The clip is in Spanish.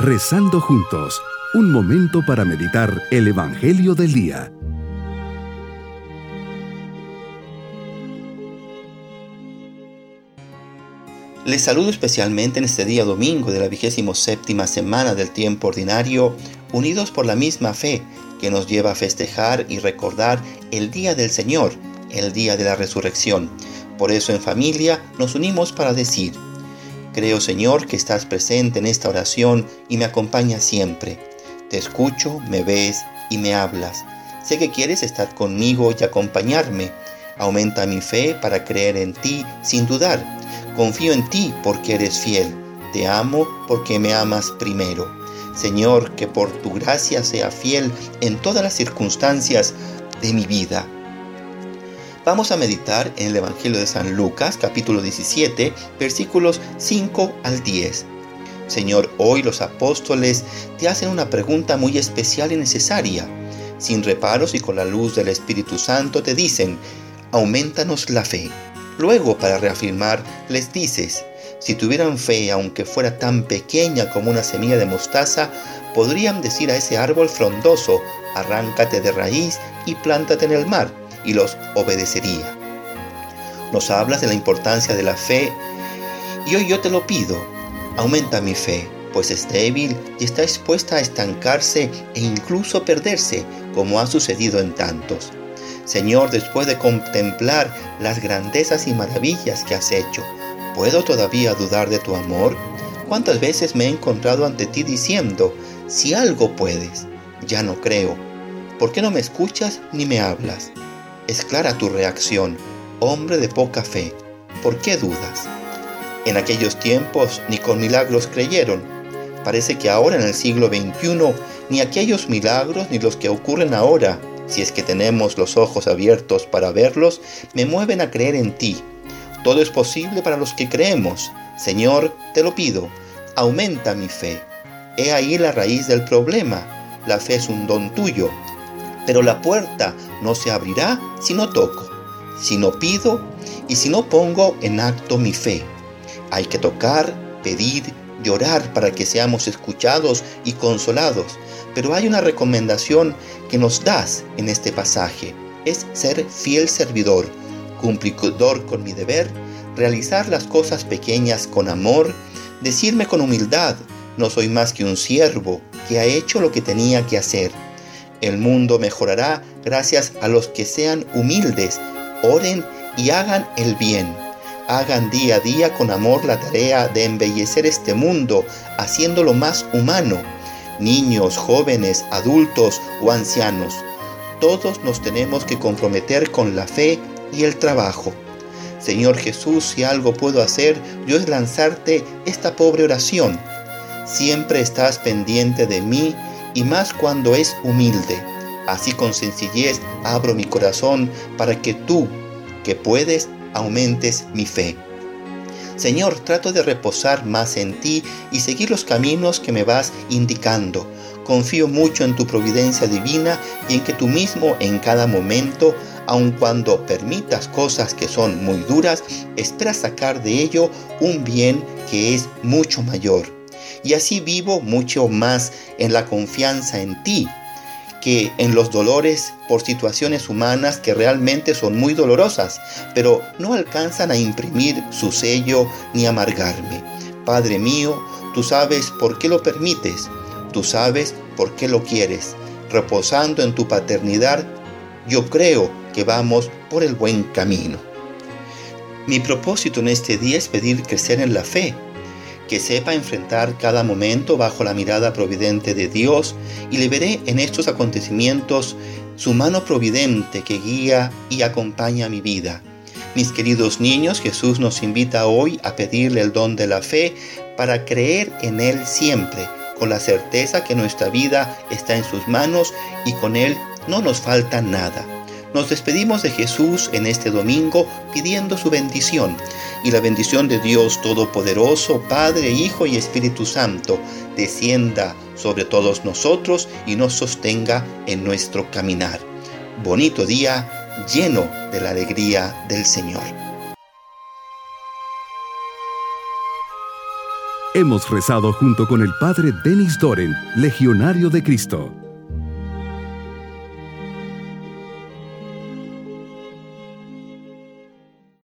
Rezando juntos, un momento para meditar el Evangelio del Día. Les saludo especialmente en este día domingo de la vigésimo séptima semana del tiempo ordinario, unidos por la misma fe que nos lleva a festejar y recordar el día del Señor, el día de la resurrección. Por eso en familia nos unimos para decir, Creo, Señor, que estás presente en esta oración y me acompañas siempre. Te escucho, me ves y me hablas. Sé que quieres estar conmigo y acompañarme. Aumenta mi fe para creer en ti sin dudar. Confío en ti porque eres fiel. Te amo porque me amas primero. Señor, que por tu gracia sea fiel en todas las circunstancias de mi vida. Vamos a meditar en el Evangelio de San Lucas, capítulo 17, versículos 5 al 10. Señor, hoy los apóstoles te hacen una pregunta muy especial y necesaria. Sin reparos y con la luz del Espíritu Santo te dicen, aumentanos la fe. Luego, para reafirmar, les dices, si tuvieran fe, aunque fuera tan pequeña como una semilla de mostaza, podrían decir a ese árbol frondoso, arráncate de raíz y plántate en el mar y los obedecería. Nos hablas de la importancia de la fe y hoy yo te lo pido, aumenta mi fe, pues es débil y está expuesta a estancarse e incluso perderse, como ha sucedido en tantos. Señor, después de contemplar las grandezas y maravillas que has hecho, ¿puedo todavía dudar de tu amor? ¿Cuántas veces me he encontrado ante ti diciendo, si algo puedes, ya no creo? ¿Por qué no me escuchas ni me hablas? Es clara tu reacción, hombre de poca fe. ¿Por qué dudas? En aquellos tiempos ni con milagros creyeron. Parece que ahora en el siglo XXI ni aquellos milagros ni los que ocurren ahora, si es que tenemos los ojos abiertos para verlos, me mueven a creer en ti. Todo es posible para los que creemos. Señor, te lo pido, aumenta mi fe. He ahí la raíz del problema. La fe es un don tuyo, pero la puerta no se abrirá si no toco, si no pido y si no pongo en acto mi fe. Hay que tocar, pedir, llorar para que seamos escuchados y consolados. Pero hay una recomendación que nos das en este pasaje. Es ser fiel servidor, cumplidor con mi deber, realizar las cosas pequeñas con amor, decirme con humildad, no soy más que un siervo que ha hecho lo que tenía que hacer el mundo mejorará gracias a los que sean humildes, oren y hagan el bien. Hagan día a día con amor la tarea de embellecer este mundo, haciéndolo más humano. Niños, jóvenes, adultos o ancianos, todos nos tenemos que comprometer con la fe y el trabajo. Señor Jesús, si algo puedo hacer, yo es lanzarte esta pobre oración. Siempre estás pendiente de mí y más cuando es humilde. Así con sencillez abro mi corazón para que tú, que puedes, aumentes mi fe. Señor, trato de reposar más en ti y seguir los caminos que me vas indicando. Confío mucho en tu providencia divina y en que tú mismo en cada momento, aun cuando permitas cosas que son muy duras, esperas sacar de ello un bien que es mucho mayor y así vivo mucho más en la confianza en ti que en los dolores por situaciones humanas que realmente son muy dolorosas, pero no alcanzan a imprimir su sello ni amargarme. Padre mío, tú sabes por qué lo permites, tú sabes por qué lo quieres. Reposando en tu paternidad, yo creo que vamos por el buen camino. Mi propósito en este día es pedir crecer en la fe que sepa enfrentar cada momento bajo la mirada providente de Dios y le veré en estos acontecimientos su mano providente que guía y acompaña mi vida. Mis queridos niños, Jesús nos invita hoy a pedirle el don de la fe para creer en Él siempre, con la certeza que nuestra vida está en sus manos y con Él no nos falta nada. Nos despedimos de Jesús en este domingo pidiendo su bendición y la bendición de Dios Todopoderoso, Padre, Hijo y Espíritu Santo, descienda sobre todos nosotros y nos sostenga en nuestro caminar. Bonito día lleno de la alegría del Señor. Hemos rezado junto con el Padre Denis Doren, Legionario de Cristo.